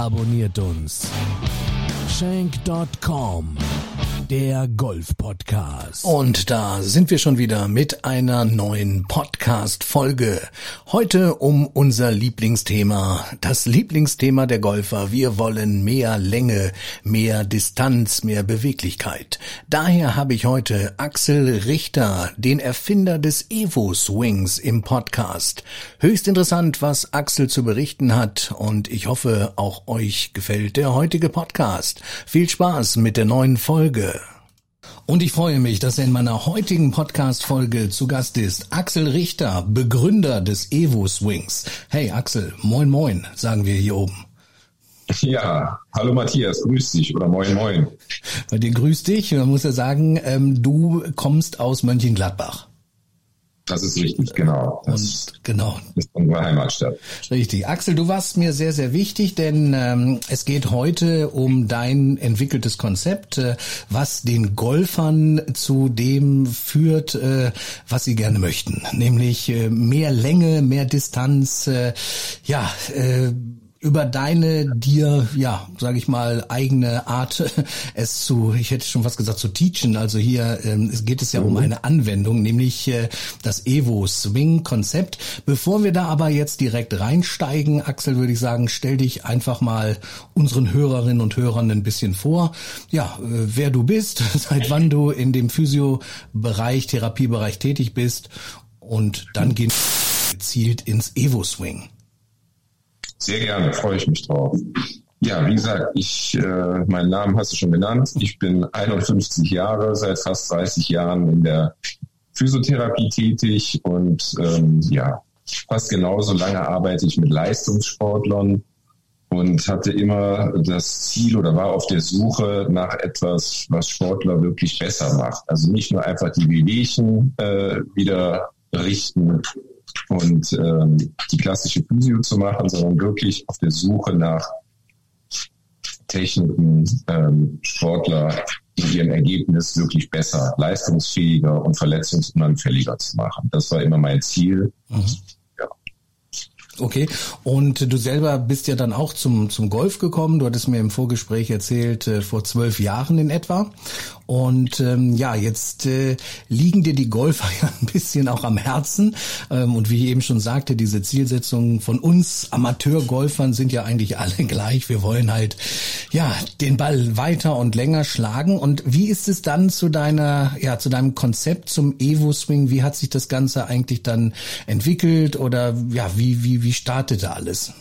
abonniert uns. Shank.com, der Golf-Podcast. Und da sind wir schon wieder mit einer neuen Podcast-Folge. Heute um unser Lieblingsthema, das Lieblingsthema der Golfer. Wir wollen mehr Länge, mehr Distanz, mehr Beweglichkeit. Daher habe ich heute Axel Richter, den Erfinder des Evo Swings im Podcast. Höchst interessant, was Axel zu berichten hat und ich hoffe, auch euch gefällt der heutige Podcast. Viel Spaß mit der neuen Folge. Und ich freue mich, dass er in meiner heutigen Podcast-Folge zu Gast ist. Axel Richter, Begründer des Evo Swings. Hey Axel, moin moin, sagen wir hier oben. Ja, hallo Matthias, grüß dich oder moin moin. Bei dir grüß dich. Man muss ja sagen, ähm, du kommst aus Mönchengladbach. Das ist richtig, genau. Das Und genau. ist unsere Heimatstadt. Richtig. Axel, du warst mir sehr, sehr wichtig, denn ähm, es geht heute um dein entwickeltes Konzept, äh, was den Golfern zu dem führt, äh, was sie gerne möchten. Nämlich äh, mehr Länge, mehr Distanz, äh, ja, äh, über deine dir, ja, sage ich mal, eigene Art, es zu, ich hätte schon fast gesagt, zu teachen. Also hier ähm, geht es ja um eine Anwendung, nämlich äh, das Evo Swing Konzept. Bevor wir da aber jetzt direkt reinsteigen, Axel, würde ich sagen, stell dich einfach mal unseren Hörerinnen und Hörern ein bisschen vor. Ja, äh, wer du bist, seit wann du in dem Physio-Bereich, Therapiebereich tätig bist und dann gehen wir gezielt ins Evo Swing. Sehr gerne, freue ich mich drauf. Ja, wie gesagt, ich, äh, meinen Namen hast du schon genannt. Ich bin 51 Jahre, seit fast 30 Jahren in der Physiotherapie tätig und ähm, ja, fast genauso lange arbeite ich mit Leistungssportlern und hatte immer das Ziel oder war auf der Suche nach etwas, was Sportler wirklich besser macht. Also nicht nur einfach die Wehwehchen äh, wieder richten und ähm, die klassische Physio zu machen, sondern wirklich auf der Suche nach Techniken, ähm, Sportler in ihrem Ergebnis wirklich besser, leistungsfähiger und verletzungsunanfälliger zu machen. Das war immer mein Ziel. Mhm. Okay. Und du selber bist ja dann auch zum, zum Golf gekommen. Du hattest mir im Vorgespräch erzählt, äh, vor zwölf Jahren in etwa. Und ähm, ja, jetzt äh, liegen dir die Golfer ja ein bisschen auch am Herzen. Ähm, und wie ich eben schon sagte, diese Zielsetzungen von uns Amateurgolfern sind ja eigentlich alle gleich. Wir wollen halt ja den Ball weiter und länger schlagen. Und wie ist es dann zu deiner, ja, zu deinem Konzept zum Evo Swing? Wie hat sich das Ganze eigentlich dann entwickelt? Oder ja, wie, wie, wie startete alles?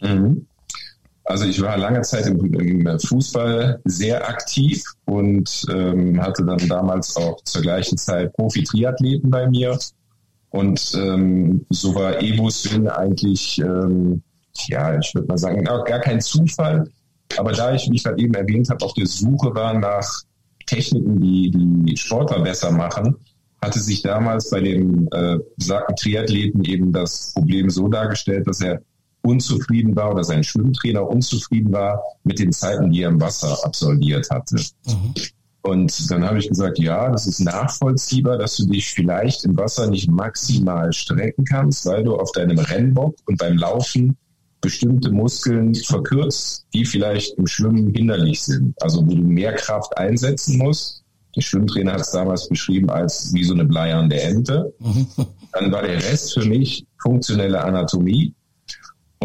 Mhm. Also ich war lange Zeit im, im Fußball sehr aktiv und ähm, hatte dann damals auch zur gleichen Zeit Profi-Triathleten bei mir. Und ähm, so war Evo Swing eigentlich, ähm, ja, ich würde mal sagen, gar kein Zufall. Aber da ich, wie ich gerade eben erwähnt habe, auf der Suche war nach Techniken, die die Sportler besser machen, hatte sich damals bei dem äh, besagten Triathleten eben das Problem so dargestellt, dass er unzufrieden war oder sein Schwimmtrainer unzufrieden war mit den Zeiten, die er im Wasser absolviert hatte. Mhm. Und dann habe ich gesagt, ja, das ist nachvollziehbar, dass du dich vielleicht im Wasser nicht maximal strecken kannst, weil du auf deinem Rennbock und beim Laufen bestimmte Muskeln verkürzt, die vielleicht im Schwimmen hinderlich sind. Also wo du mehr Kraft einsetzen musst. Der Schwimmtrainer hat es damals beschrieben als wie so eine bleiernde Ente. Mhm. Dann war der Rest für mich funktionelle Anatomie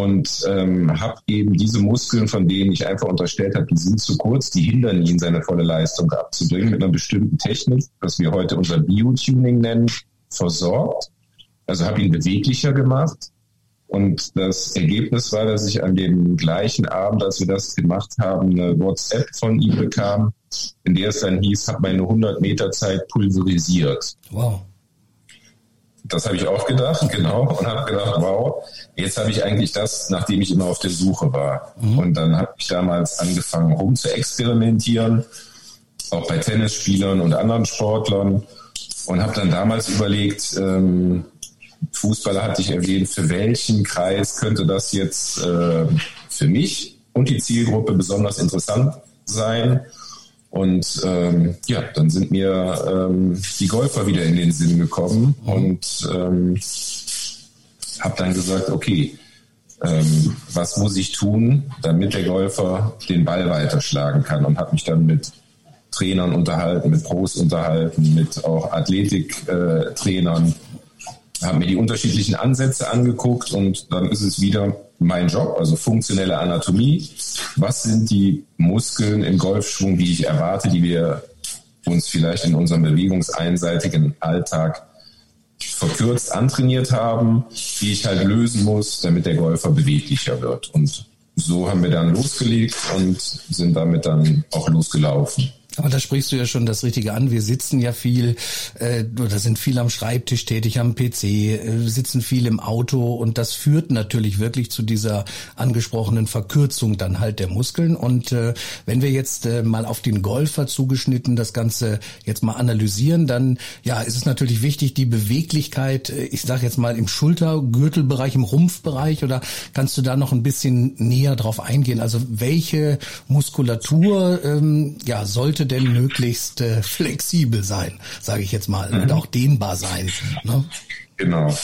und ähm, habe eben diese Muskeln, von denen ich einfach unterstellt habe, die sind zu kurz, die hindern ihn, seine volle Leistung abzubringen, mit einer bestimmten Technik, was wir heute unser Biotuning nennen, versorgt. Also habe ihn beweglicher gemacht. Und das Ergebnis war, dass ich an dem gleichen Abend, als wir das gemacht haben, eine WhatsApp von ihm bekam, in der es dann hieß, hat meine 100 Meter Zeit pulverisiert. Wow das habe ich auch gedacht, genau, und habe gedacht, wow, jetzt habe ich eigentlich das, nachdem ich immer auf der Suche war. Mhm. Und dann habe ich damals angefangen, rum zu experimentieren, auch bei Tennisspielern und anderen Sportlern, und habe dann damals überlegt, ähm, Fußballer hatte ich erwähnt, für welchen Kreis könnte das jetzt äh, für mich und die Zielgruppe besonders interessant sein? Und ähm, ja, dann sind mir ähm, die Golfer wieder in den Sinn gekommen und ähm, habe dann gesagt, okay, ähm, was muss ich tun, damit der Golfer den Ball weiterschlagen kann? Und habe mich dann mit Trainern unterhalten, mit Pros unterhalten, mit auch Athletiktrainern, äh, habe mir die unterschiedlichen Ansätze angeguckt und dann ist es wieder mein Job, also funktionelle Anatomie. Was sind die Muskeln im Golfschwung, die ich erwarte, die wir uns vielleicht in unserem bewegungseinseitigen Alltag verkürzt antrainiert haben, die ich halt lösen muss, damit der Golfer beweglicher wird. Und so haben wir dann losgelegt und sind damit dann auch losgelaufen. Aber da sprichst du ja schon das Richtige an. Wir sitzen ja viel, äh, oder sind viel am Schreibtisch tätig, am PC, äh, sitzen viel im Auto und das führt natürlich wirklich zu dieser angesprochenen Verkürzung dann halt der Muskeln. Und äh, wenn wir jetzt äh, mal auf den Golfer zugeschnitten das Ganze jetzt mal analysieren, dann ja, ist es natürlich wichtig, die Beweglichkeit, äh, ich sage jetzt mal im Schultergürtelbereich, im Rumpfbereich, oder kannst du da noch ein bisschen näher drauf eingehen? Also welche Muskulatur ähm, ja sollte sollte denn möglichst äh, flexibel sein, sage ich jetzt mal, mhm. und auch dehnbar sein. Ne? Genau.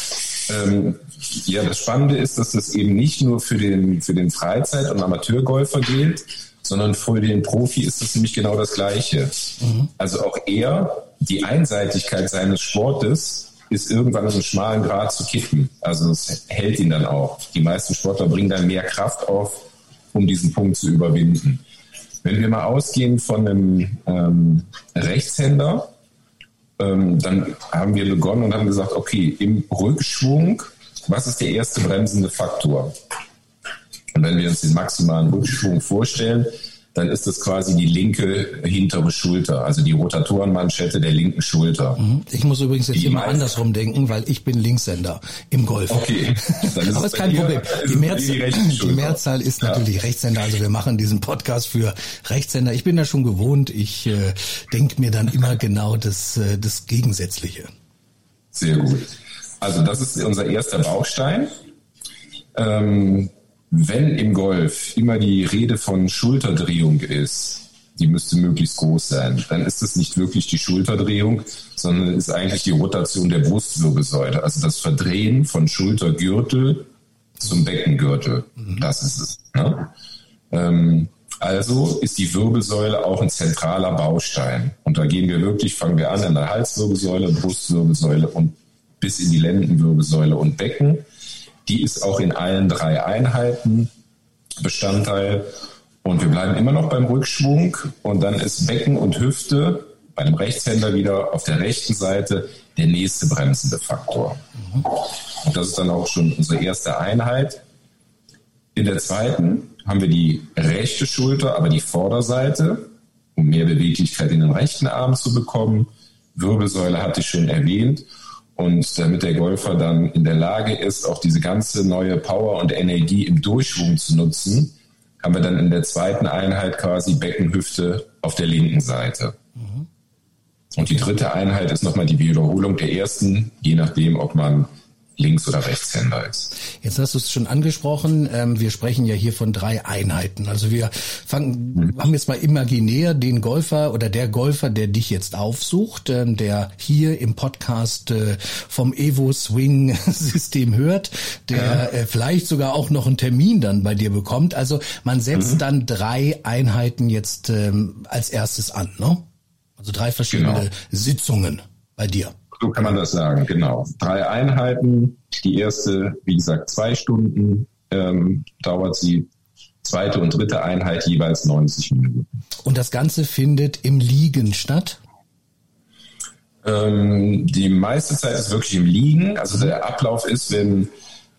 Ähm, ja, das Spannende ist, dass das eben nicht nur für den, für den Freizeit- und Amateurgolfer gilt, sondern für den Profi ist das nämlich genau das Gleiche. Mhm. Also auch er, die Einseitigkeit seines Sportes ist irgendwann in einem schmalen Grad zu kippen. Also es hält ihn dann auch. Die meisten Sportler bringen dann mehr Kraft auf, um diesen Punkt zu überwinden. Wenn wir mal ausgehen von einem ähm, Rechtshänder, ähm, dann haben wir begonnen und haben gesagt, okay, im Rückschwung, was ist der erste bremsende Faktor? Und wenn wir uns den maximalen Rückschwung vorstellen, dann ist das quasi die linke hintere Schulter, also die Rotatorenmanschette der linken Schulter. Mhm. Ich muss übrigens jetzt die immer andersrum denken, weil ich bin Linkshänder im Golf. Okay. Dann ist Aber ist kein Problem. Die, Mehrzahl, die, die Mehrzahl ist ja. natürlich Rechtshänder, also wir machen diesen Podcast für Rechtshänder. Ich bin da schon gewohnt, ich äh, denke mir dann immer genau das, äh, das Gegensätzliche. Sehr gut. Also das ist unser erster Baustein. Ähm, wenn im Golf immer die Rede von Schulterdrehung ist, die müsste möglichst groß sein, dann ist es nicht wirklich die Schulterdrehung, sondern ist eigentlich die Rotation der Brustwirbelsäule, also das Verdrehen von Schultergürtel zum Beckengürtel. Mhm. Das ist es. Ne? Ähm, also ist die Wirbelsäule auch ein zentraler Baustein. Und da gehen wir wirklich, fangen wir an in der Halswirbelsäule, Brustwirbelsäule und bis in die Lendenwirbelsäule und Becken. Die ist auch in allen drei Einheiten Bestandteil. Und wir bleiben immer noch beim Rückschwung. Und dann ist Becken und Hüfte bei dem Rechtshänder wieder auf der rechten Seite der nächste bremsende Faktor. Und das ist dann auch schon unsere erste Einheit. In der zweiten haben wir die rechte Schulter, aber die Vorderseite, um mehr Beweglichkeit in den rechten Arm zu bekommen. Wirbelsäule hatte ich schon erwähnt. Und damit der Golfer dann in der Lage ist, auch diese ganze neue Power und Energie im Durchschwung zu nutzen, haben wir dann in der zweiten Einheit quasi Beckenhüfte auf der linken Seite. Mhm. Und die dritte Einheit ist nochmal die Wiederholung der ersten, je nachdem, ob man Links- oder Rechtshänder ist. Jetzt hast du es schon angesprochen. Ähm, wir sprechen ja hier von drei Einheiten. Also wir fangen, mhm. haben jetzt mal imaginär den Golfer oder der Golfer, der dich jetzt aufsucht, ähm, der hier im Podcast äh, vom Evo Swing System hört, der ja. Äh, vielleicht sogar auch noch einen Termin dann bei dir bekommt. Also man setzt mhm. dann drei Einheiten jetzt ähm, als erstes an, ne? Also drei verschiedene genau. Sitzungen bei dir. So kann man das sagen, genau. Drei Einheiten. Die erste, wie gesagt, zwei Stunden ähm, dauert sie. Zweite und dritte Einheit jeweils 90 Minuten. Und das Ganze findet im Liegen statt? Ähm, die meiste Zeit ist wirklich im Liegen. Also der Ablauf ist, wenn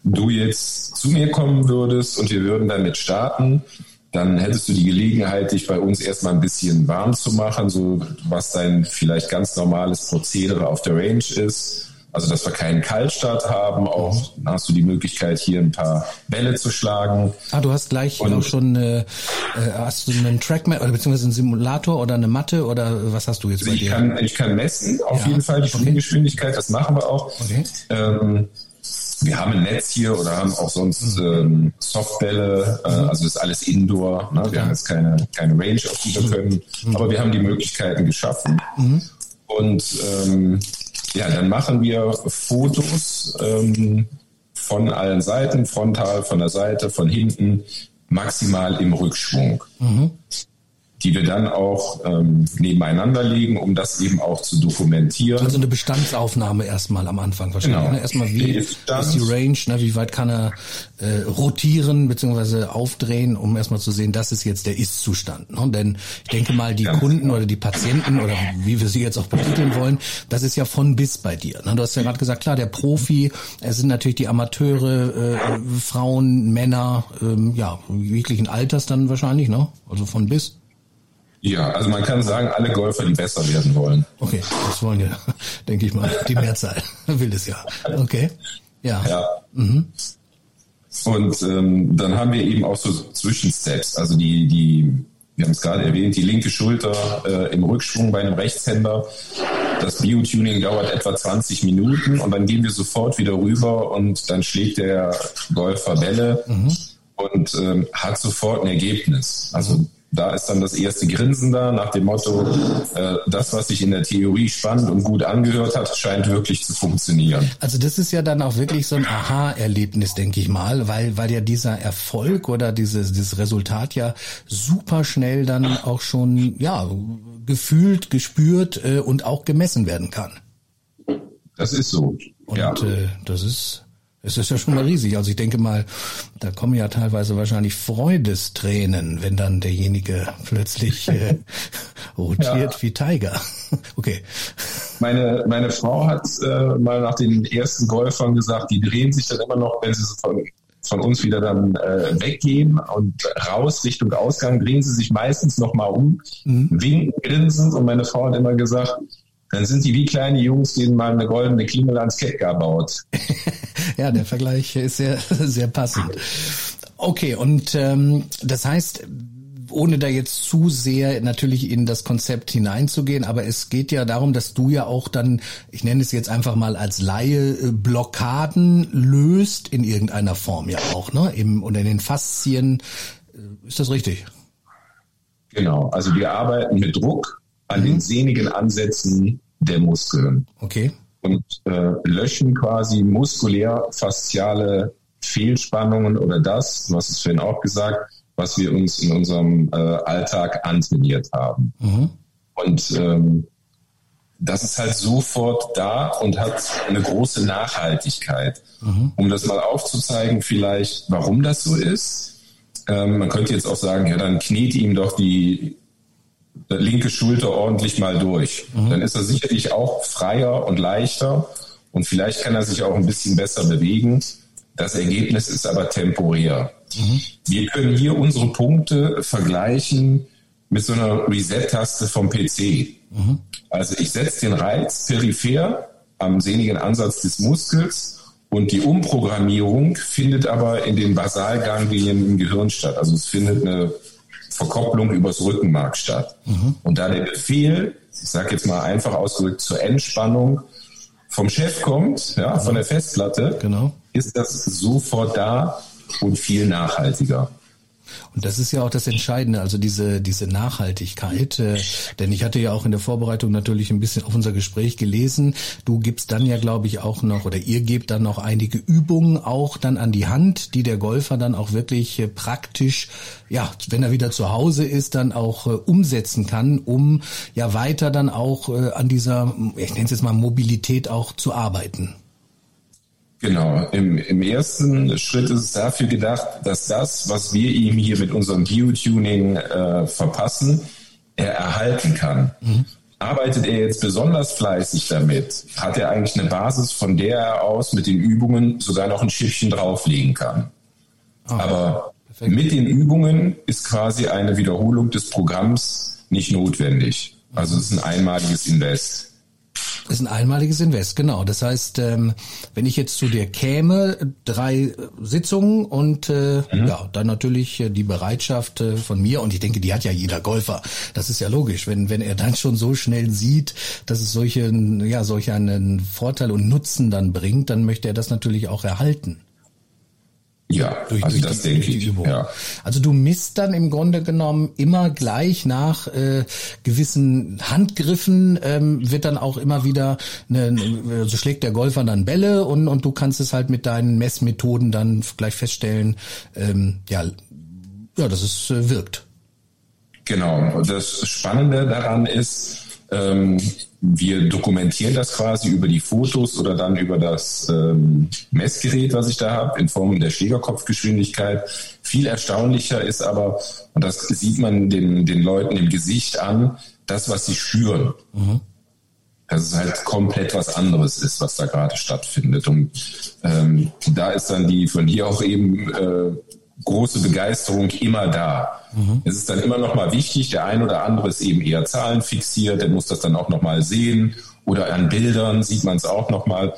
du jetzt zu mir kommen würdest und wir würden damit starten, dann hättest du die Gelegenheit, dich bei uns erstmal ein bisschen warm zu machen, so was dein vielleicht ganz normales Prozedere auf der Range ist. Also, dass wir keinen Kaltstart haben. Auch dann hast du die Möglichkeit, hier ein paar Bälle zu schlagen. Ah, du hast gleich und, auch schon äh, hast du einen Trackman oder beziehungsweise einen Simulator oder eine Matte oder was hast du jetzt also bei ich dir? Kann, ich kann messen, auf ja. jeden Fall die Fluggeschwindigkeit. Das machen wir auch. Okay. Ähm, wir haben ein Netz hier oder haben auch sonst ähm, Softbälle, äh, also das ist alles Indoor. Ne? Wir haben jetzt keine, keine Range, auf die wir mhm. können, mhm. aber wir haben die Möglichkeiten geschaffen. Mhm. Und ähm, ja, dann machen wir Fotos ähm, von allen Seiten, frontal, von der Seite, von hinten, maximal im Rückschwung. Mhm die wir dann auch ähm, nebeneinander legen, um das eben auch zu dokumentieren. Also eine Bestandsaufnahme erstmal am Anfang wahrscheinlich. Genau. Ne? Erstmal wie ist die Range, ne? wie weit kann er äh, rotieren bzw. aufdrehen, um erstmal zu sehen, das ist jetzt der Ist-Zustand. Ne? Denn ich denke mal, die Ganz Kunden genau. oder die Patienten oder wie wir sie jetzt auch betiteln wollen, das ist ja von bis bei dir. Ne? Du hast ja gerade gesagt, klar, der Profi, es sind natürlich die Amateure, äh, Frauen, Männer, ähm, ja, jeglichen Alters dann wahrscheinlich, ne? Also von bis. Ja, also man kann sagen, alle Golfer, die besser werden wollen. Okay, das wollen ja, denke ich mal, die Mehrzahl will es ja. Okay, ja. ja. Mhm. Und ähm, dann haben wir eben auch so Zwischensteps, also die, die, wir haben es gerade erwähnt, die linke Schulter äh, im Rückschwung bei einem Rechtshänder. Das Biotuning dauert etwa 20 Minuten und dann gehen wir sofort wieder rüber und dann schlägt der Golfer Bälle mhm. und ähm, hat sofort ein Ergebnis. Also da ist dann das erste Grinsen da nach dem Motto, äh, das, was sich in der Theorie spannend und gut angehört hat, scheint wirklich zu funktionieren. Also das ist ja dann auch wirklich so ein Aha-Erlebnis, denke ich mal, weil, weil ja dieser Erfolg oder dieses, dieses Resultat ja super schnell dann auch schon, ja, gefühlt, gespürt äh, und auch gemessen werden kann. Das ist so. Und ja. äh, das ist es ist ja schon mal riesig. Also ich denke mal, da kommen ja teilweise wahrscheinlich Freudestränen, wenn dann derjenige plötzlich äh, rotiert ja. wie Tiger. Okay. Meine, meine Frau hat äh, mal nach den ersten Golfern gesagt, die drehen sich dann immer noch, wenn sie von, von uns wieder dann äh, weggehen und raus Richtung Ausgang, drehen sie sich meistens nochmal um, mhm. winken, grinsend. Und meine Frau hat immer gesagt, dann sind die wie kleine Jungs, denen man eine goldene Klingel ans Kettgar baut. ja, der Vergleich ist sehr, sehr passend. Okay, und ähm, das heißt, ohne da jetzt zu sehr natürlich in das Konzept hineinzugehen, aber es geht ja darum, dass du ja auch dann, ich nenne es jetzt einfach mal als Laie, äh, Blockaden löst in irgendeiner Form ja auch, ne? Im, oder in den Faszien. Äh, ist das richtig? Genau, also wir arbeiten mit Druck an mhm. den sehnigen Ansätzen der Muskeln. Okay. Und äh, löschen quasi muskulär-fasziale Fehlspannungen oder das, du hast es vorhin auch gesagt, was wir uns in unserem äh, Alltag antrainiert haben. Mhm. Und ähm, das ist halt sofort da und hat eine große Nachhaltigkeit. Mhm. Um das mal aufzuzeigen, vielleicht, warum das so ist. Ähm, man könnte jetzt auch sagen, ja, dann kniet ihm doch die linke Schulter ordentlich mal durch. Mhm. Dann ist er sicherlich auch freier und leichter und vielleicht kann er sich auch ein bisschen besser bewegen. Das Ergebnis ist aber temporär. Mhm. Wir können hier unsere Punkte vergleichen mit so einer Reset-Taste vom PC. Mhm. Also ich setze den Reiz peripher am sehnigen Ansatz des Muskels und die Umprogrammierung findet aber in den Basalganglien im Gehirn statt. Also es findet eine Verkopplung übers Rückenmark statt. Mhm. Und da der Befehl, ich sage jetzt mal einfach ausgedrückt, zur Entspannung vom Chef kommt, ja, von der Festplatte, genau. ist das sofort da und viel nachhaltiger. Und das ist ja auch das Entscheidende, also diese, diese Nachhaltigkeit. Äh, denn ich hatte ja auch in der Vorbereitung natürlich ein bisschen auf unser Gespräch gelesen. Du gibst dann ja, glaube ich, auch noch, oder ihr gebt dann noch einige Übungen auch dann an die Hand, die der Golfer dann auch wirklich äh, praktisch, ja, wenn er wieder zu Hause ist, dann auch äh, umsetzen kann, um ja weiter dann auch an dieser, ich nenne es jetzt mal Mobilität auch zu arbeiten. Genau, im, im ersten Schritt ist es dafür gedacht, dass das, was wir ihm hier mit unserem Biotuning äh, verpassen, er erhalten kann. Mhm. Arbeitet er jetzt besonders fleißig damit, hat er eigentlich eine Basis, von der er aus mit den Übungen sogar noch ein Schiffchen drauflegen kann. Okay. Aber Perfekt. mit den Übungen ist quasi eine Wiederholung des Programms nicht notwendig. Also es ist ein einmaliges Invest. Ist ein einmaliges Invest, genau. Das heißt, ähm, wenn ich jetzt zu dir käme, drei Sitzungen und äh, mhm. ja, dann natürlich äh, die Bereitschaft äh, von mir und ich denke, die hat ja jeder Golfer. Das ist ja logisch, wenn wenn er dann schon so schnell sieht, dass es solche ja solch einen Vorteil und Nutzen dann bringt, dann möchte er das natürlich auch erhalten. Ja, durch, also durch das die, denke ich. Übung. Ja. Also du misst dann im Grunde genommen immer gleich nach äh, gewissen Handgriffen, ähm, wird dann auch immer wieder, eine, so also schlägt der Golfer dann Bälle und, und du kannst es halt mit deinen Messmethoden dann gleich feststellen, ähm, ja, ja, dass es äh, wirkt. Genau. Das Spannende daran ist, ähm, wir dokumentieren das quasi über die Fotos oder dann über das ähm, Messgerät, was ich da habe, in Form der Schlägerkopfgeschwindigkeit. Viel erstaunlicher ist aber, und das sieht man den, den Leuten im Gesicht an, das, was sie spüren. Mhm. Dass es halt komplett was anderes ist, was da gerade stattfindet. Und ähm, da ist dann die von dir auch eben äh, große Begeisterung immer da. Mhm. Es ist dann immer noch mal wichtig, der ein oder andere ist eben eher Zahlen fixiert, der muss das dann auch noch mal sehen oder an Bildern sieht man es auch noch mal.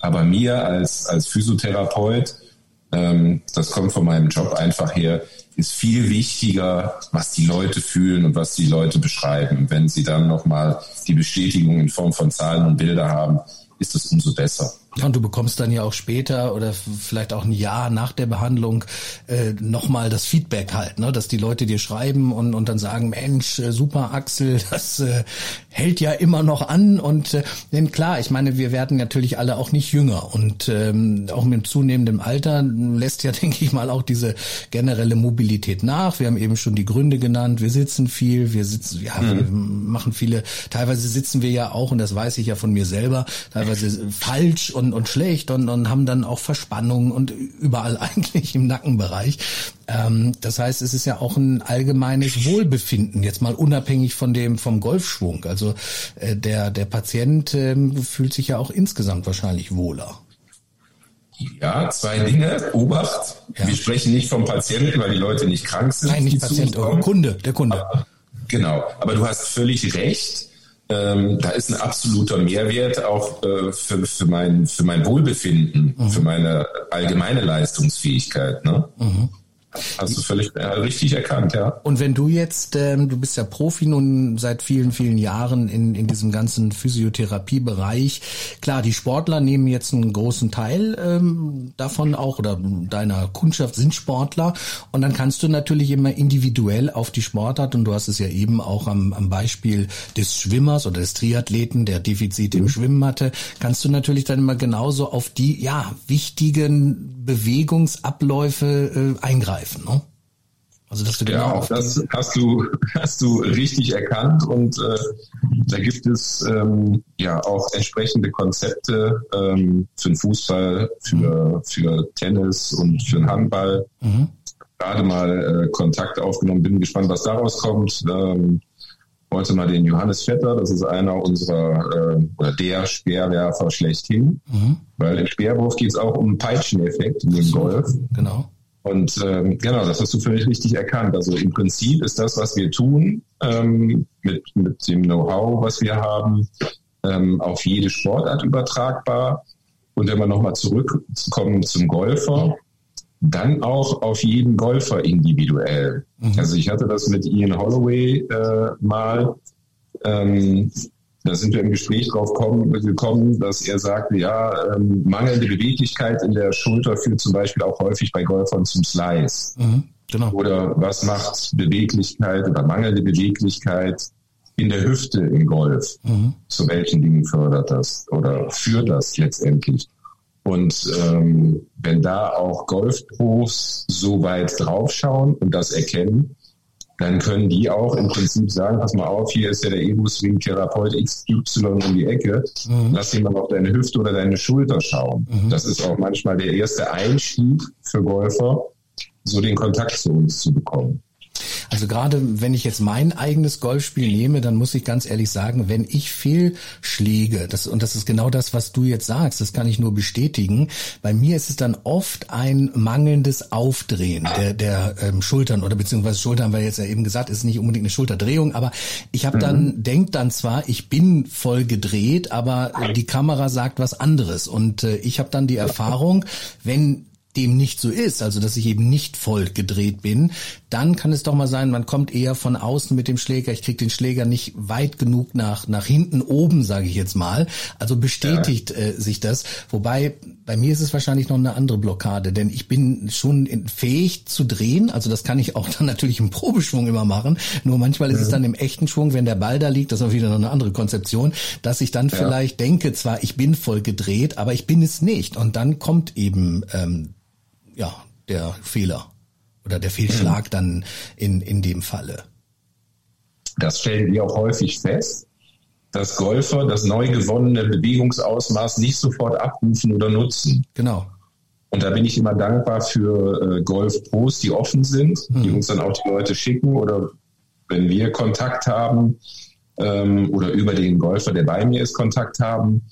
Aber mir als, als Physiotherapeut, ähm, das kommt von meinem Job einfach her, ist viel wichtiger, was die Leute fühlen und was die Leute beschreiben. Wenn sie dann noch mal die Bestätigung in Form von Zahlen und Bilder haben, ist es umso besser. Ja, und du bekommst dann ja auch später oder vielleicht auch ein Jahr nach der Behandlung äh, nochmal das Feedback halt, ne? dass die Leute dir schreiben und, und dann sagen, Mensch, äh, super Axel, das äh, hält ja immer noch an. Und äh, denn klar, ich meine, wir werden natürlich alle auch nicht jünger und ähm, auch mit zunehmendem Alter lässt ja, denke ich mal, auch diese generelle Mobilität nach. Wir haben eben schon die Gründe genannt, wir sitzen viel, wir sitzen, ja, mhm. wir machen viele, teilweise sitzen wir ja auch, und das weiß ich ja von mir selber, teilweise falsch und und, und schlecht und, und haben dann auch Verspannungen und überall eigentlich im Nackenbereich. Ähm, das heißt, es ist ja auch ein allgemeines Wohlbefinden, jetzt mal unabhängig von dem vom Golfschwung. Also äh, der, der Patient äh, fühlt sich ja auch insgesamt wahrscheinlich wohler. Ja, zwei Dinge. Obacht. Ja. Wir sprechen nicht vom Patienten, weil die Leute nicht krank sind. Nein, nicht Patient, Kunde, der Kunde. Aber, genau. Aber du hast völlig recht ähm, da ist ein absoluter Mehrwert auch äh, für, für, mein, für mein Wohlbefinden, mhm. für meine allgemeine Leistungsfähigkeit. Ne? Mhm. Hast du völlig äh, richtig erkannt, ja. Und wenn du jetzt, ähm, du bist ja Profi nun seit vielen, vielen Jahren in, in diesem ganzen Physiotherapiebereich. Klar, die Sportler nehmen jetzt einen großen Teil ähm, davon auch oder deiner Kundschaft sind Sportler. Und dann kannst du natürlich immer individuell auf die Sportart, und du hast es ja eben auch am, am Beispiel des Schwimmers oder des Triathleten, der Defizite mhm. im Schwimmen hatte, kannst du natürlich dann immer genauso auf die, ja, wichtigen Bewegungsabläufe äh, eingreifen greifen. Ne? Also dass du genau ja, auch das hast du hast du richtig erkannt und äh, da gibt es ähm, ja auch entsprechende Konzepte ähm, für den Fußball, für mhm. für Tennis und für den Handball. Mhm. Gerade mal äh, Kontakt aufgenommen, bin gespannt, was daraus kommt. Ähm, heute mal den Johannes Vetter, das ist einer unserer äh, oder der Speerwerfer schlechthin, mhm. weil im Speerwurf geht es auch um einen Peitscheneffekt in dem Golf. Genau. Und ähm, genau, das hast du völlig richtig erkannt. Also im Prinzip ist das, was wir tun, ähm, mit, mit dem Know-how, was wir haben, ähm, auf jede Sportart übertragbar. Und wenn wir nochmal zurückkommen zum Golfer, dann auch auf jeden Golfer individuell. Mhm. Also ich hatte das mit Ian Holloway äh, mal. Ähm, da sind wir im Gespräch drauf kommen, gekommen, dass er sagte, ja, ähm, mangelnde Beweglichkeit in der Schulter führt zum Beispiel auch häufig bei Golfern zum Slice. Mhm, genau. Oder was macht Beweglichkeit oder mangelnde Beweglichkeit in der Hüfte im Golf? Mhm. Zu welchen Dingen fördert das oder führt das letztendlich? Und ähm, wenn da auch Golfpros so weit draufschauen und das erkennen, dann können die auch im Prinzip sagen, pass mal auf, hier ist ja der Ego-Swing Therapeut XY um die Ecke, mhm. lass ihn mal auf deine Hüfte oder deine Schulter schauen. Mhm. Das ist auch manchmal der erste Einstieg für Golfer, so den Kontakt zu uns zu bekommen. Also gerade wenn ich jetzt mein eigenes Golfspiel nehme, dann muss ich ganz ehrlich sagen, wenn ich Fehlschläge, das, und das ist genau das, was du jetzt sagst, das kann ich nur bestätigen, bei mir ist es dann oft ein mangelndes Aufdrehen der, der ähm, Schultern oder beziehungsweise Schultern, weil jetzt ja eben gesagt, ist nicht unbedingt eine Schulterdrehung, aber ich habe dann, mhm. denkt dann zwar, ich bin voll gedreht, aber die Kamera sagt was anderes und äh, ich habe dann die Erfahrung, wenn dem nicht so ist, also dass ich eben nicht voll gedreht bin, dann kann es doch mal sein, man kommt eher von außen mit dem Schläger, ich kriege den Schläger nicht weit genug nach nach hinten oben, sage ich jetzt mal. Also bestätigt ja. äh, sich das, wobei bei mir ist es wahrscheinlich noch eine andere Blockade, denn ich bin schon fähig zu drehen, also das kann ich auch dann natürlich im Probeschwung immer machen, nur manchmal ist mhm. es dann im echten Schwung, wenn der Ball da liegt, das ist auch wieder noch eine andere Konzeption, dass ich dann ja. vielleicht denke, zwar ich bin voll gedreht, aber ich bin es nicht und dann kommt eben ähm, ja, der Fehler oder der Fehlschlag dann in, in dem Falle. Das stellen wir auch häufig fest, dass Golfer das neu gewonnene Bewegungsausmaß nicht sofort abrufen oder nutzen. Genau. Und da bin ich immer dankbar für äh, Golf-Pros, die offen sind, mhm. die uns dann auch die Leute schicken oder wenn wir Kontakt haben ähm, oder über den Golfer, der bei mir ist, Kontakt haben,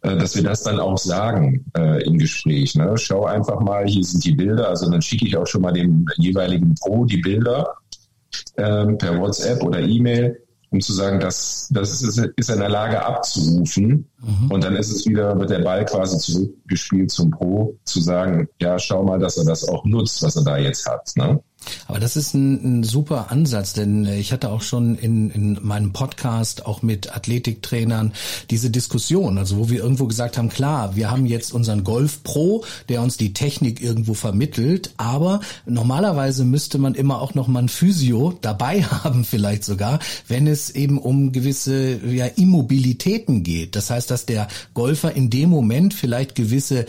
dass wir das dann auch sagen äh, im Gespräch. Ne? Schau einfach mal, hier sind die Bilder. Also dann schicke ich auch schon mal dem jeweiligen Pro die Bilder ähm, per WhatsApp oder E-Mail, um zu sagen, dass das ist, ist in der Lage abzurufen. Mhm. Und dann ist es wieder, wird der Ball quasi zurückgespielt zum Pro, zu sagen, ja, schau mal, dass er das auch nutzt, was er da jetzt hat. Ne? Aber das ist ein, ein, super Ansatz, denn äh, ich hatte auch schon in, in meinem Podcast auch mit Athletiktrainern diese Diskussion, also wo wir irgendwo gesagt haben, klar, wir haben jetzt unseren Golf Pro, der uns die Technik irgendwo vermittelt, aber normalerweise müsste man immer auch noch mal ein Physio dabei haben, vielleicht sogar, wenn es eben um gewisse ja, Immobilitäten geht. Das heißt, dass der Golfer in dem Moment vielleicht gewisse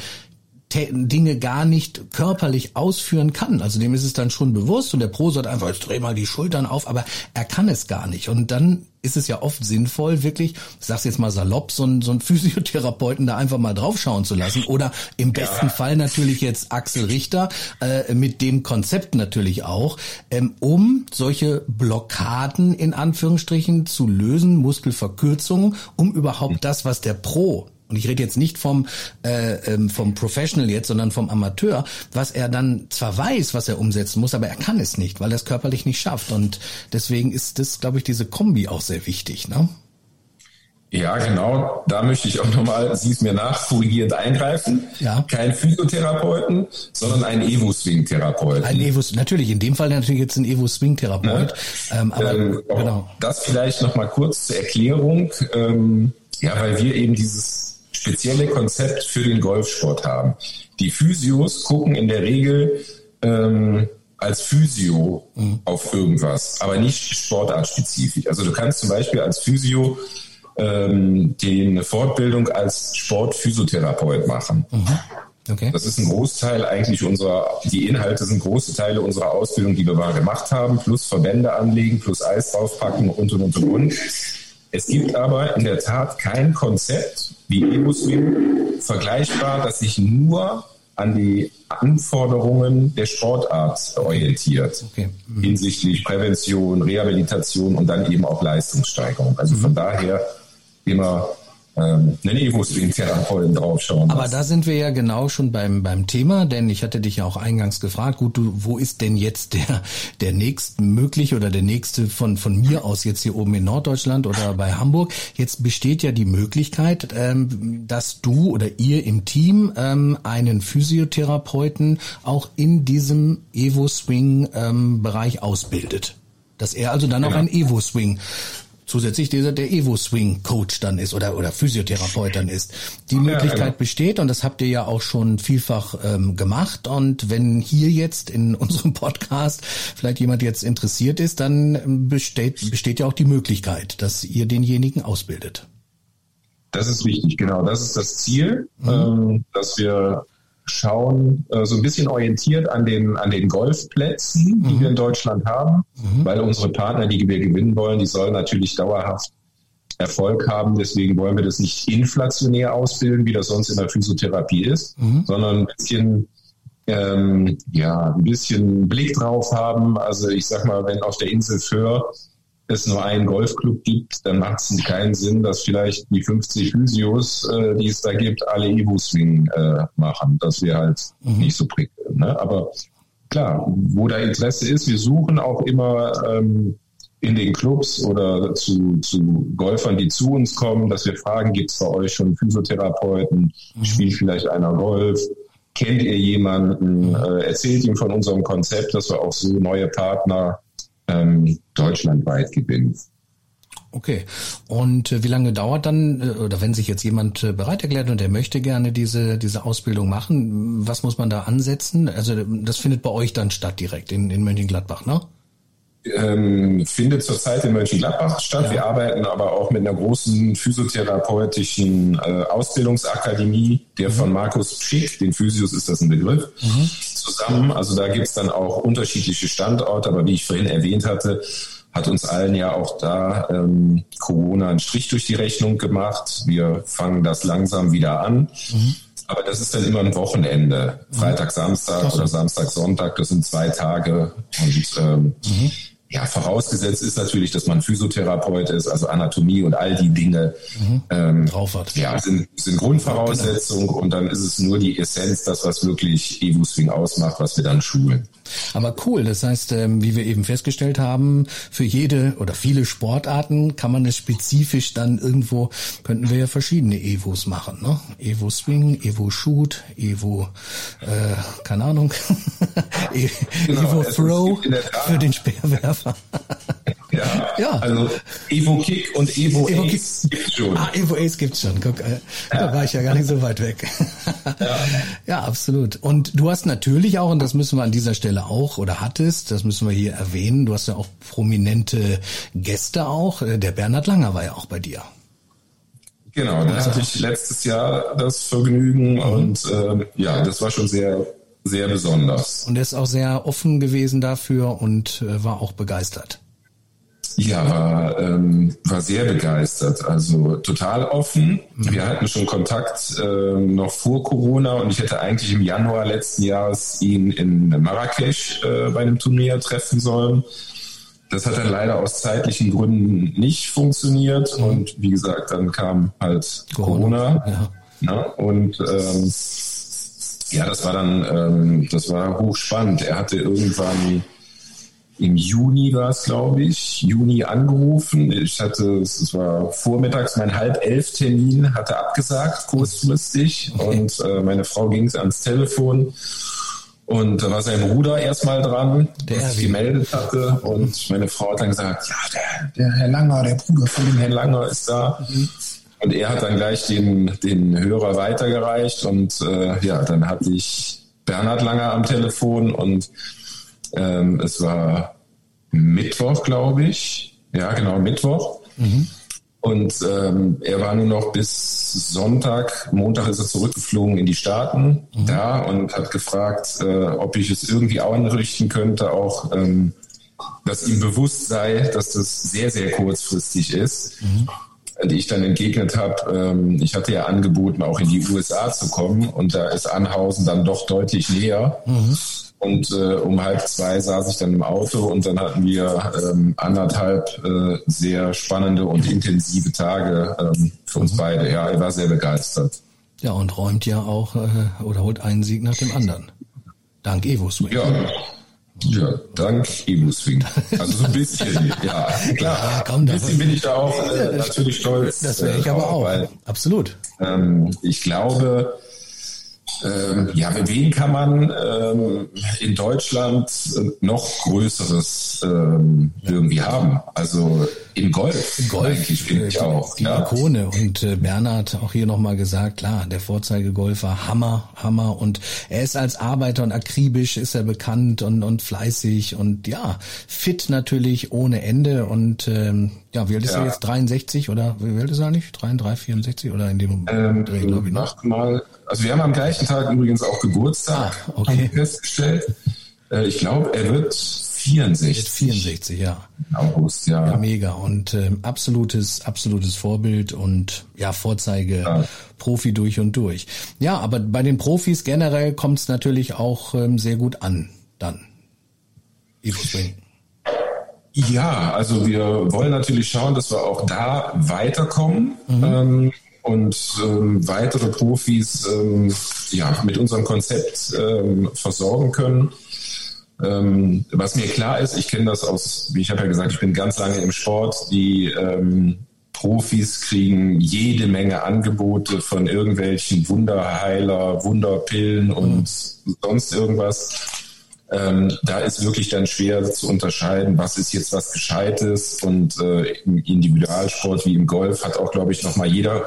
Dinge gar nicht körperlich ausführen kann. Also dem ist es dann schon bewusst und der Pro sagt einfach, jetzt dreh mal die Schultern auf, aber er kann es gar nicht. Und dann ist es ja oft sinnvoll, wirklich, ich sag's jetzt mal salopp, so einen, so einen Physiotherapeuten da einfach mal draufschauen zu lassen. Oder im besten ja. Fall natürlich jetzt Axel Richter, äh, mit dem Konzept natürlich auch, ähm, um solche Blockaden in Anführungsstrichen zu lösen, Muskelverkürzungen, um überhaupt das, was der Pro und ich rede jetzt nicht vom, äh, ähm, vom Professional jetzt, sondern vom Amateur, was er dann zwar weiß, was er umsetzen muss, aber er kann es nicht, weil er es körperlich nicht schafft. Und deswegen ist das, glaube ich, diese Kombi auch sehr wichtig. Ne? Ja, genau. Da möchte ich auch nochmal, Sie es mir nach, korrigierend eingreifen. Ja. Kein Physiotherapeuten, sondern ein Evo-Swing-Therapeuten. Ein Evo, natürlich, in dem Fall natürlich jetzt ein Evo-Swing-Therapeut. Ja. Ähm, aber ähm, genau. Das vielleicht nochmal kurz zur Erklärung. Ähm, ja, weil wir eben dieses spezielle Konzept für den Golfsport haben. Die Physios gucken in der Regel ähm, als Physio mhm. auf irgendwas, aber nicht sportartspezifisch. Also du kannst zum Beispiel als Physio ähm, die eine Fortbildung als Sportphysiotherapeut machen. Mhm. Okay. Das ist ein Großteil eigentlich unserer, die Inhalte sind große Teile unserer Ausbildung, die wir mal gemacht haben, plus Verbände anlegen, plus Eis draufpacken und und und und. Es gibt aber in der Tat kein Konzept wie EvoSwim vergleichbar, das sich nur an die Anforderungen der Sportart orientiert. Okay. Mhm. Hinsichtlich Prävention, Rehabilitation und dann eben auch Leistungssteigerung. Also von mhm. daher immer ähm, einen Evo-Swing-Therapeuten draufschauen. Aber da sind wir ja genau schon beim, beim Thema, denn ich hatte dich ja auch eingangs gefragt, gut, du, wo ist denn jetzt der, der nächste mögliche oder der nächste von, von mir aus jetzt hier oben in Norddeutschland oder bei Hamburg? Jetzt besteht ja die Möglichkeit, ähm, dass du oder ihr im Team ähm, einen Physiotherapeuten auch in diesem Evo-Swing-Bereich ähm, ausbildet. Dass er also dann auch genau. ein Evo-Swing zusätzlich dieser der Evo Swing Coach dann ist oder oder Physiotherapeut dann ist. Die ja, Möglichkeit genau. besteht und das habt ihr ja auch schon vielfach ähm, gemacht und wenn hier jetzt in unserem Podcast vielleicht jemand jetzt interessiert ist, dann besteht besteht ja auch die Möglichkeit, dass ihr denjenigen ausbildet. Das ist wichtig, genau. Das ist das Ziel, mhm. ähm, dass wir schauen, äh, so ein bisschen orientiert an den, an den Golfplätzen, die mhm. wir in Deutschland haben, mhm. weil unsere Partner, die wir gewinnen wollen, die sollen natürlich dauerhaft Erfolg haben. Deswegen wollen wir das nicht inflationär ausbilden, wie das sonst in der Physiotherapie ist, mhm. sondern ein bisschen ähm, ja, ein bisschen Blick drauf haben. Also ich sag mal, wenn auf der Insel Föhr es nur einen Golfclub gibt, dann macht es keinen Sinn, dass vielleicht die 50 Physios, äh, die es da gibt, alle Evo-Swing äh, machen. Das wäre halt mhm. nicht so prickelnd. Ne? Aber klar, wo da Interesse ist, wir suchen auch immer ähm, in den Clubs oder zu, zu Golfern, die zu uns kommen, dass wir fragen, gibt es bei euch schon Physiotherapeuten? Mhm. Spielt vielleicht einer Golf? Kennt ihr jemanden? Äh, erzählt ihm von unserem Konzept, dass wir auch so neue Partner ähm, deutschlandweit gewinnen. Okay. Und äh, wie lange dauert dann, äh, oder wenn sich jetzt jemand äh, bereit erklärt und er möchte gerne diese, diese Ausbildung machen, was muss man da ansetzen? Also das findet bei euch dann statt direkt in, in Mönchengladbach, ne? ähm, findet zurzeit in Mönchengladbach statt. Ja. Wir arbeiten aber auch mit einer großen physiotherapeutischen äh, Ausbildungsakademie, der mhm. von Markus Schick, den Physios ist das ein Begriff, mhm. Zusammen. Also da gibt's dann auch unterschiedliche Standorte, aber wie ich vorhin erwähnt hatte, hat uns allen ja auch da ähm, Corona einen Strich durch die Rechnung gemacht. Wir fangen das langsam wieder an. Mhm. Aber das ist dann immer ein Wochenende. Freitag, Samstag oder Samstag, Sonntag, das sind zwei Tage. Und ähm, mhm. Ja, vorausgesetzt ist natürlich, dass man Physiotherapeut ist, also Anatomie und all die Dinge mhm. ähm, drauf hat. Ja, sind, sind Grundvoraussetzungen genau. und dann ist es nur die Essenz, das, was wirklich Evu-Swing ausmacht, was wir dann schulen. Aber cool, das heißt, ähm, wie wir eben festgestellt haben, für jede oder viele Sportarten kann man es spezifisch dann irgendwo, könnten wir ja verschiedene Evos machen, ne? Evo Swing, Evo Shoot, Evo, äh, keine Ahnung, e- genau, Evo Throw für den Speerwerfer. Ja, ja. Also Evo Kick und Evo, Evo Ace gibt's schon. Ah, Evo Ace gibt's schon. Guck, äh, ja. da war ich ja gar nicht so weit weg. ja. ja, absolut. Und du hast natürlich auch, und das müssen wir an dieser Stelle auch, oder hattest, das müssen wir hier erwähnen, du hast ja auch prominente Gäste auch. Äh, der Bernhard Langer war ja auch bei dir. Genau, da hatte ich letztes Jahr das Vergnügen mhm. und äh, ja, das war schon sehr sehr besonders. Und er ist auch sehr offen gewesen dafür und äh, war auch begeistert. Ja, war, ähm, war sehr begeistert, also total offen. Mhm. Wir hatten schon Kontakt äh, noch vor Corona und ich hätte eigentlich im Januar letzten Jahres ihn in Marrakesch äh, bei einem Turnier treffen sollen. Das hat dann leider aus zeitlichen Gründen nicht funktioniert mhm. und wie gesagt, dann kam halt Corona. Corona ja. Ja, und ähm, ja, das war dann, ähm, das war hochspannend. Er hatte irgendwann im Juni war es, glaube ich, Juni angerufen. Ich hatte, es war vormittags mein halb elf Termin, hatte abgesagt, kurzfristig. Und äh, meine Frau ging ans Telefon. Und da war sein Bruder erstmal dran, der sich gemeldet hatte. Und meine Frau hat dann gesagt, ja, der, der Herr Langer, der Bruder von dem Herrn Langer ist da. Mhm. Und er hat dann gleich den, den Hörer weitergereicht. Und äh, ja, dann hatte ich Bernhard Langer am Telefon und ähm, es war Mittwoch, glaube ich. Ja, genau, Mittwoch. Mhm. Und ähm, er war nur noch bis Sonntag, Montag ist er zurückgeflogen in die Staaten mhm. da und hat gefragt, äh, ob ich es irgendwie anrichten könnte, auch ähm, dass ihm bewusst sei, dass das sehr, sehr kurzfristig ist. Mhm. Und ich dann entgegnet habe, ähm, ich hatte ja angeboten, auch in die USA zu kommen und da ist Anhausen dann doch deutlich näher. Mhm. Und äh, um halb zwei saß ich dann im Auto und dann hatten wir ähm, anderthalb äh, sehr spannende und intensive Tage ähm, für uns mhm. beide. Ja, er war sehr begeistert. Ja, und räumt ja auch äh, oder holt einen Sieg nach dem anderen. Dank Evo Swing. Ja. Ja, dank Evo Swing. Also so ein bisschen, ja, klar. Ja, komm, ein bisschen bin ich da auch äh, natürlich stolz. Das wäre ich äh, aber auch, weil, absolut. Ähm, ich glaube, ähm, ja, mit wem kann man ähm, in Deutschland noch Größeres ähm, irgendwie haben? Also im Golf. Im Golf eigentlich finde ich auch. Die ja. Ikone und äh, Bernhard auch hier nochmal gesagt, klar, der Vorzeigegolfer, Hammer, Hammer und er ist als Arbeiter und akribisch ist er bekannt und, und fleißig und ja, fit natürlich ohne Ende und ähm, ja, wie alt ist ja. er jetzt? 63 oder wie alt ist er eigentlich? 33, 64 oder in dem ähm, Dreh, glaube ich. Noch. mal, also wir haben am gleichen Tag übrigens auch Geburtstag ah, okay. festgestellt. Äh, ich glaube, er wird 64. 64, ja. August, ja. ja mega. Und äh, absolutes, absolutes Vorbild und ja, Vorzeige ja. Profi durch und durch. Ja, aber bei den Profis generell kommt es natürlich auch ähm, sehr gut an, dann. Evo Swing. Ja, also wir wollen natürlich schauen, dass wir auch da weiterkommen. Mhm. Ähm, und ähm, weitere Profis ähm, ja, mit unserem Konzept ähm, versorgen können. Ähm, was mir klar ist, ich kenne das aus, wie ich habe ja gesagt, ich bin ganz lange im Sport, die ähm, Profis kriegen jede Menge Angebote von irgendwelchen Wunderheiler, Wunderpillen und mhm. sonst irgendwas. Ähm, da ist wirklich dann schwer zu unterscheiden, was ist jetzt was Gescheites und äh, im Individualsport wie im Golf hat auch, glaube ich, nochmal jeder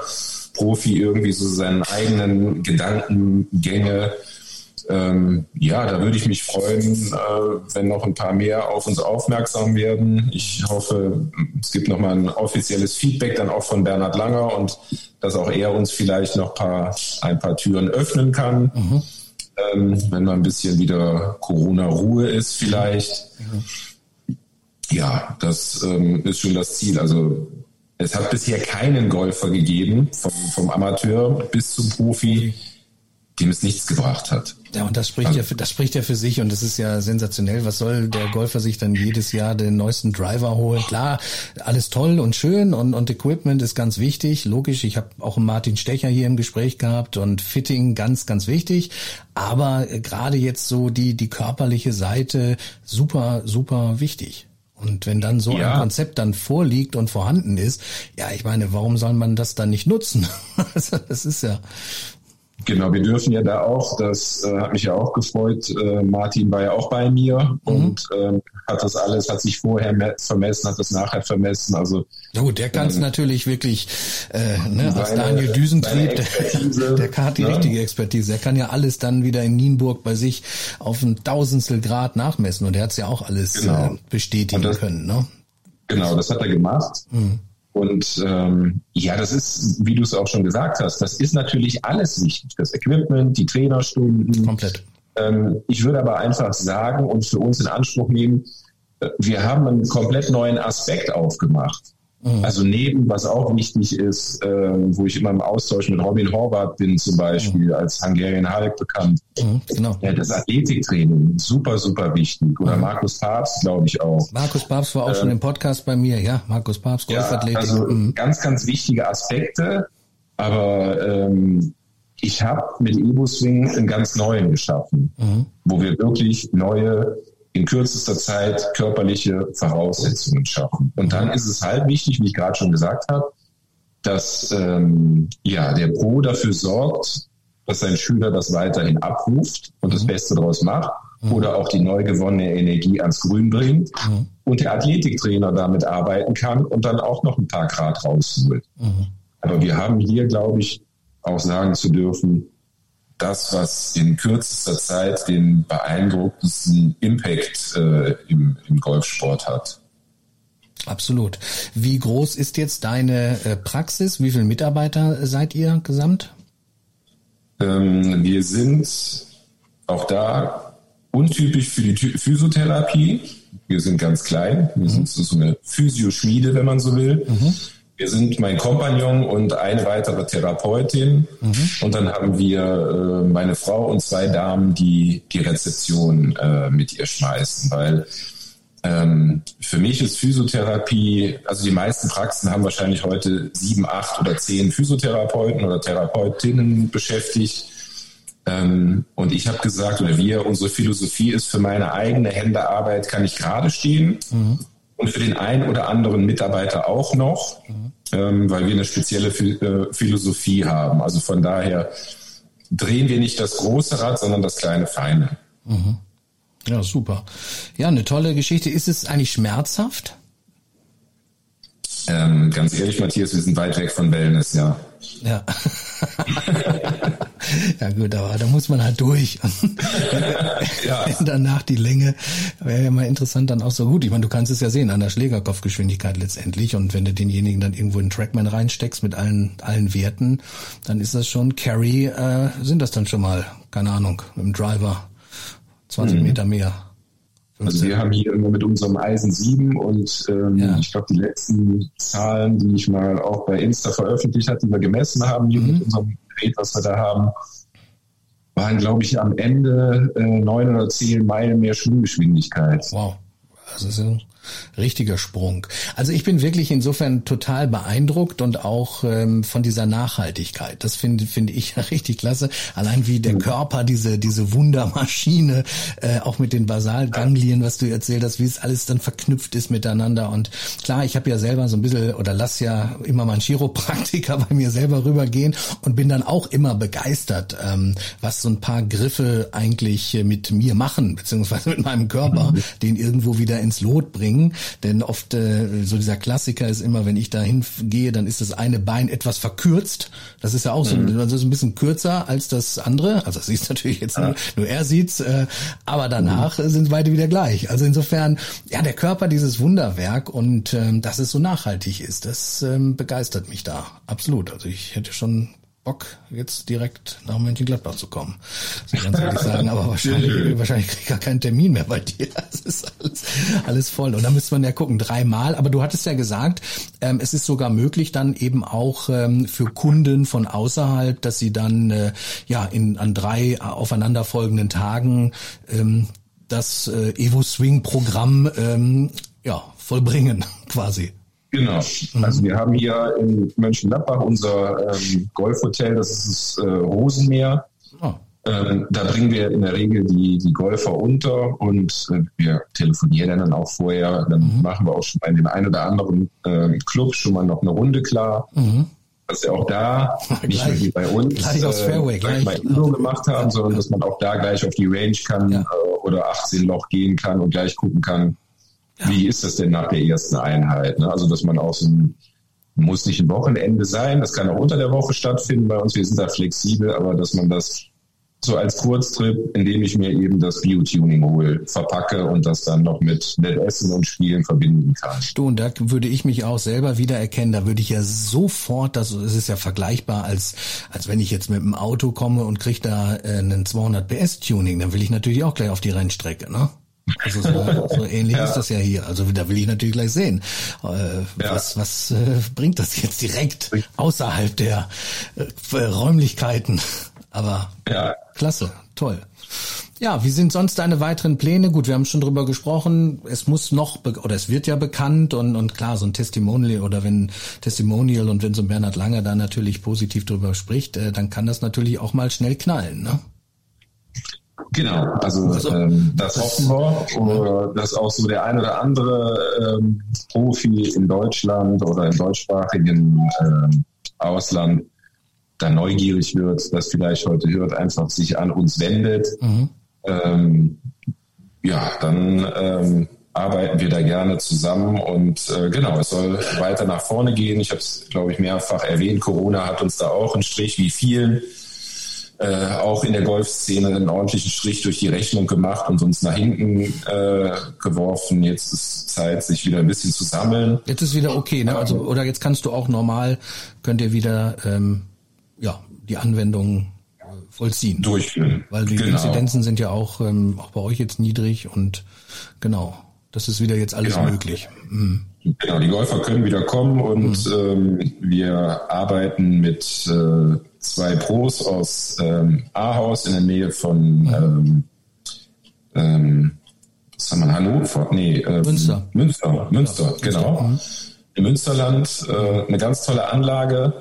Profi irgendwie so seinen eigenen Gedankengänge. Ähm, ja, da würde ich mich freuen, äh, wenn noch ein paar mehr auf uns aufmerksam werden. Ich hoffe, es gibt nochmal ein offizielles Feedback dann auch von Bernhard Langer und dass auch er uns vielleicht noch paar, ein paar Türen öffnen kann. Mhm ähm, wenn mal ein bisschen wieder Corona-Ruhe ist vielleicht. Ja, das ähm, ist schon das Ziel. Also es hat bisher keinen Golfer gegeben, vom, vom Amateur bis zum Profi, dem es nichts gebracht hat. Ja, und das spricht also, ja, für, das spricht ja für sich und das ist ja sensationell. Was soll der Golfer sich dann jedes Jahr den neuesten Driver holen? Klar, alles toll und schön und, und Equipment ist ganz wichtig. Logisch, ich habe auch Martin Stecher hier im Gespräch gehabt und Fitting ganz, ganz wichtig. Aber gerade jetzt so die, die körperliche Seite super, super wichtig. Und wenn dann so ja. ein Konzept dann vorliegt und vorhanden ist, ja, ich meine, warum soll man das dann nicht nutzen? Also, das ist ja, Genau, wir dürfen ja da auch, das äh, hat mich ja auch gefreut, äh, Martin war ja auch bei mir mhm. und ähm, hat das alles, hat sich vorher vermessen, hat das nachher vermessen. Also ja gut, der kann es ähm, natürlich wirklich, äh, ne, als Daniel Düsentrieb, der, der hat die. Ne? richtige Expertise. Der kann ja alles dann wieder in Nienburg bei sich auf ein Tausendstel Grad nachmessen und er hat es ja auch alles genau. äh, bestätigen das, können. Ne? Genau, das hat er gemacht. Mhm. Und ähm, ja, das ist, wie du es auch schon gesagt hast, das ist natürlich alles wichtig. Das Equipment, die Trainerstunden. Komplett. Ähm, ich würde aber einfach sagen und für uns in Anspruch nehmen, äh, wir haben einen komplett neuen Aspekt aufgemacht. Mhm. Also neben, was auch wichtig ist, äh, wo ich immer im Austausch mit Robin Horvath bin zum Beispiel, mhm. als Hungarian Hulk bekannt. Mhm, genau. Ja, das Athletiktraining, super, super wichtig. Oder mhm. Markus Papst, glaube ich auch. Markus Papst war auch ähm, schon im Podcast bei mir, ja. Markus Papst, Golfathletik. Ja, also mhm. ganz, ganz wichtige Aspekte. Aber ähm, ich habe mit Evo Swing einen ganz neuen geschaffen, mhm. wo wir wirklich neue in kürzester Zeit körperliche Voraussetzungen schaffen. Und dann ist es halt wichtig, wie ich gerade schon gesagt habe, dass ähm, ja der Pro dafür sorgt, dass sein Schüler das weiterhin abruft und das mhm. Beste daraus macht mhm. oder auch die neu gewonnene Energie ans Grün bringt mhm. und der Athletiktrainer damit arbeiten kann und dann auch noch ein paar Grad rausholt. Mhm. Aber wir haben hier, glaube ich, auch sagen zu dürfen, das, was in kürzester Zeit den beeindruckendsten Impact äh, im, im Golfsport hat. Absolut. Wie groß ist jetzt deine äh, Praxis? Wie viele Mitarbeiter seid ihr gesamt? Ähm, wir sind auch da untypisch für die Physiotherapie. Wir sind ganz klein. Wir mhm. sind so eine Physioschmiede, wenn man so will. Mhm. Wir sind mein Kompagnon und eine weitere Therapeutin. Mhm. Und dann haben wir äh, meine Frau und zwei Damen, die die Rezeption äh, mit ihr schmeißen, weil ähm, für mich ist Physiotherapie, also die meisten Praxen haben wahrscheinlich heute sieben, acht oder zehn Physiotherapeuten oder Therapeutinnen beschäftigt. Ähm, und ich habe gesagt, oder wir, unsere Philosophie ist, für meine eigene Händearbeit kann ich gerade stehen. Mhm und für den einen oder anderen Mitarbeiter auch noch, mhm. ähm, weil wir eine spezielle äh, Philosophie haben. Also von daher drehen wir nicht das große Rad, sondern das kleine Feine. Mhm. Ja, super. Ja, eine tolle Geschichte. Ist es eigentlich schmerzhaft? Ähm, ganz ehrlich, Matthias, wir sind weit weg von Wellness, ja. Ja. ja gut, aber da muss man halt durch. ja. Danach die Länge wäre ja mal interessant dann auch so gut. Ich meine, du kannst es ja sehen an der Schlägerkopfgeschwindigkeit letztendlich und wenn du denjenigen dann irgendwo in Trackman reinsteckst mit allen allen Werten, dann ist das schon Carry, äh, sind das dann schon mal, keine Ahnung, mit dem Driver 20 mhm. Meter mehr. Also wir haben hier immer mit unserem Eisen 7 und ähm, ja. ich glaube, die letzten Zahlen, die ich mal auch bei Insta veröffentlicht habe, die wir gemessen haben hier mhm. mit unserem Gerät, was wir da haben, waren, glaube ich, am Ende äh, oder zehn Meilen mehr Schwunggeschwindigkeit. Wow. Ist ein richtiger Sprung. Also ich bin wirklich insofern total beeindruckt und auch ähm, von dieser Nachhaltigkeit. Das finde finde ich richtig klasse. Allein wie der Körper diese diese Wundermaschine, äh, auch mit den Basalganglien, was du erzählt hast, wie es alles dann verknüpft ist miteinander. Und klar, ich habe ja selber so ein bisschen oder lass ja immer mal einen Chiropraktiker bei mir selber rübergehen und bin dann auch immer begeistert, ähm, was so ein paar Griffe eigentlich mit mir machen beziehungsweise mit meinem Körper, mhm. den irgendwo wieder ins Lot bringen. Denn oft äh, so dieser Klassiker ist immer, wenn ich da hingehe, dann ist das eine Bein etwas verkürzt. Das ist ja auch so, mhm. das ist ein bisschen kürzer als das andere. Also das sieht natürlich jetzt ja. nur, nur er sieht's, äh, aber danach mhm. sind beide wieder gleich. Also insofern, ja, der Körper dieses Wunderwerk und ähm, dass es so nachhaltig ist, das ähm, begeistert mich da absolut. Also ich hätte schon Bock, jetzt direkt nach Mönchengladbach zu kommen. Ich ganz ehrlich sagen, aber wahrscheinlich, wahrscheinlich kriege ich gar keinen Termin mehr bei dir. Das ist alles, alles voll. Und da müsste man ja gucken, dreimal. Aber du hattest ja gesagt, ähm, es ist sogar möglich dann eben auch ähm, für Kunden von außerhalb, dass sie dann äh, ja in an drei aufeinanderfolgenden Tagen ähm, das äh, Evo Swing Programm ähm, ja vollbringen, quasi. Genau. Also wir haben hier in Mönchengladbach unser ähm, Golfhotel, das ist das äh, Rosenmeer. Oh. Ähm, da bringen wir in der Regel die, die Golfer unter und äh, wir telefonieren dann auch vorher. Dann mhm. machen wir auch schon bei dem einen oder anderen äh, Club schon mal noch eine Runde klar. Mhm. Dass wir auch da nicht nur wie bei uns gleich Fairway, äh, gleich, mal Übung gemacht haben, sondern dass man auch da gleich auf die Range kann ja. äh, oder 18 Loch gehen kann und gleich gucken kann, wie ist das denn nach der ersten Einheit? Ne? Also, dass man so ein, muss nicht ein Wochenende sein, das kann auch unter der Woche stattfinden bei uns, wir sind da flexibel, aber dass man das so als Kurztrip, indem ich mir eben das Biotuning hole, verpacke und das dann noch mit Nettessen und Spielen verbinden kann. Du, und da würde ich mich auch selber wiedererkennen, da würde ich ja sofort, das es ist ja vergleichbar, als, als wenn ich jetzt mit dem Auto komme und kriege da äh, einen 200 PS Tuning, dann will ich natürlich auch gleich auf die Rennstrecke, ne? Also so, so ähnlich ja. ist das ja hier. Also da will ich natürlich gleich sehen, äh, ja. was, was äh, bringt das jetzt direkt außerhalb der äh, Räumlichkeiten. Aber ja. klasse, toll. Ja, wie sind sonst deine weiteren Pläne? Gut, wir haben schon drüber gesprochen. Es muss noch oder es wird ja bekannt und und klar so ein Testimonial oder wenn Testimonial und wenn so ein Bernhard Langer da natürlich positiv drüber spricht, äh, dann kann das natürlich auch mal schnell knallen, ne? Genau, also, also ähm, das hoffen wir, dass auch so der ein oder andere ähm, Profi in Deutschland oder im deutschsprachigen ähm, Ausland da neugierig wird, das vielleicht heute hört, einfach sich an uns wendet. Mhm. Ähm, ja, dann ähm, arbeiten wir da gerne zusammen und äh, genau, es soll weiter nach vorne gehen. Ich habe es, glaube ich, mehrfach erwähnt. Corona hat uns da auch einen Strich wie vielen äh, auch in der Golfszene einen ordentlichen Strich durch die Rechnung gemacht und uns nach hinten äh, geworfen. Jetzt ist Zeit, sich wieder ein bisschen zu sammeln. Jetzt ist wieder okay, ne? Also oder jetzt kannst du auch normal, könnt ihr wieder ähm, ja die Anwendung äh, vollziehen. Durchführen. Weil die genau. Inzidenzen sind ja auch, ähm, auch bei euch jetzt niedrig und genau, das ist wieder jetzt alles genau. möglich. Mhm. Genau, die Golfer können wieder kommen und mhm. ähm, wir arbeiten mit äh, zwei Pros aus ähm, Ahaus in der Nähe von mhm. ähm, ähm, was haben wir, Hannover? Nee, ähm, Münster. Münster, Münster, genau. Mhm. Im Münsterland äh, eine ganz tolle Anlage.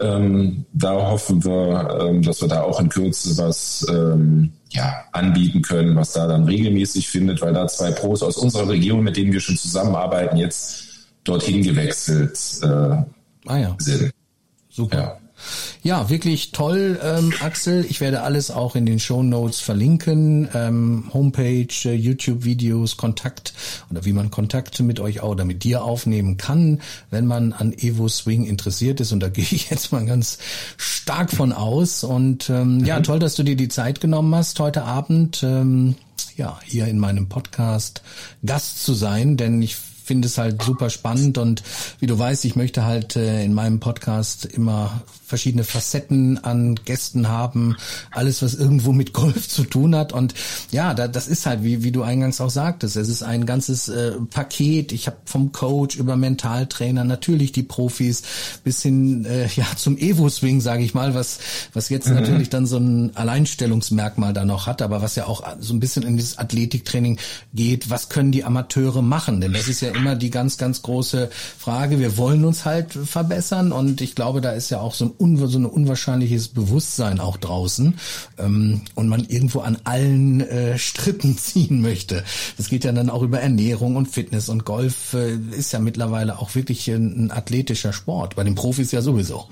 Ähm, da hoffen wir, ähm, dass wir da auch in Kürze was ähm, ja, anbieten können, was da dann regelmäßig findet, weil da zwei Pros aus unserer Region, mit denen wir schon zusammenarbeiten, jetzt dorthin gewechselt äh, ah, ja. sind. Super. Ja. Ja, wirklich toll, ähm, Axel. Ich werde alles auch in den Show Notes verlinken. Ähm, Homepage, äh, YouTube-Videos, Kontakt oder wie man Kontakte mit euch oder mit dir aufnehmen kann, wenn man an Evo Swing interessiert ist. Und da gehe ich jetzt mal ganz stark von aus. Und ähm, mhm. ja, toll, dass du dir die Zeit genommen hast heute Abend. Ähm, ja, hier in meinem Podcast Gast zu sein, denn ich finde es halt super spannend und wie du weißt, ich möchte halt äh, in meinem Podcast immer verschiedene Facetten an Gästen haben, alles was irgendwo mit Golf zu tun hat und ja, da, das ist halt wie wie du eingangs auch sagtest, es ist ein ganzes äh, Paket. Ich habe vom Coach über Mentaltrainer natürlich die Profis bis hin äh, ja zum Evo Swing, sage ich mal, was was jetzt mhm. natürlich dann so ein Alleinstellungsmerkmal da noch hat, aber was ja auch so ein bisschen in dieses Athletiktraining geht. Was können die Amateure machen? Denn das ist ja immer die ganz ganz große Frage. Wir wollen uns halt verbessern und ich glaube, da ist ja auch so ein so ein unwahrscheinliches Bewusstsein auch draußen ähm, und man irgendwo an allen äh, Strippen ziehen möchte. Das geht ja dann auch über Ernährung und Fitness und Golf äh, ist ja mittlerweile auch wirklich ein, ein athletischer Sport. Bei den Profis ja sowieso.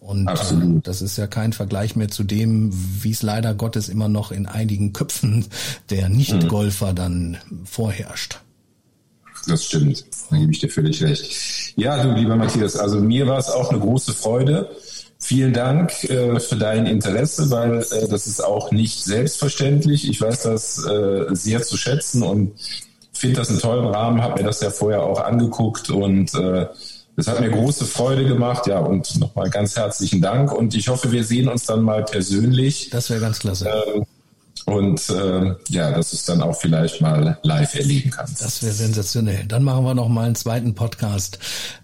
Und äh, das ist ja kein Vergleich mehr zu dem, wie es leider Gottes immer noch in einigen Köpfen der Nicht-Golfer dann vorherrscht. Das stimmt. Da gebe ich dir völlig recht. Ja, du, lieber Matthias, also mir war es auch eine große Freude. Vielen Dank äh, für dein Interesse, weil äh, das ist auch nicht selbstverständlich. Ich weiß das äh, sehr zu schätzen und finde das einen tollen Rahmen, habe mir das ja vorher auch angeguckt und äh, es hat mir große Freude gemacht. Ja, und nochmal ganz herzlichen Dank und ich hoffe, wir sehen uns dann mal persönlich. Das wäre ganz klasse. Ähm, und äh, ja, dass du es dann auch vielleicht mal live erleben kannst. Das wäre sensationell. Dann machen wir noch mal einen zweiten Podcast.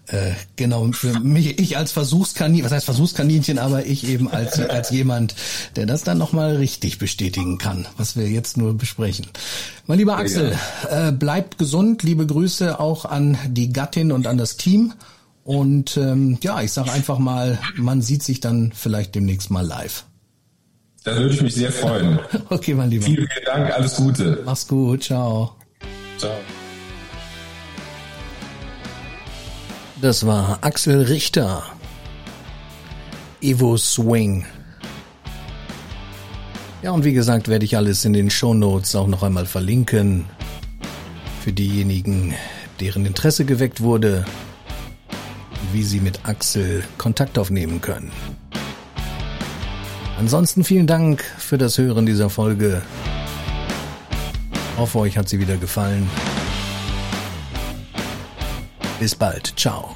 Äh, genau, für mich, ich als Versuchskaninchen, was heißt Versuchskaninchen, aber ich eben als, als jemand, der das dann noch mal richtig bestätigen kann, was wir jetzt nur besprechen. Mein lieber Axel, äh, bleibt gesund, liebe Grüße auch an die Gattin und an das Team. Und ähm, ja, ich sage einfach mal, man sieht sich dann vielleicht demnächst mal live. Da würde ich mich sehr freuen. okay, mein Lieber. Vielen, vielen Dank. Alles Gute. Mach's gut. Ciao. Ciao. Das war Axel Richter. Evo Swing. Ja, und wie gesagt, werde ich alles in den Show Notes auch noch einmal verlinken. Für diejenigen, deren Interesse geweckt wurde, wie sie mit Axel Kontakt aufnehmen können. Ansonsten vielen Dank für das Hören dieser Folge. Hoffe, euch hat sie wieder gefallen. Bis bald. Ciao.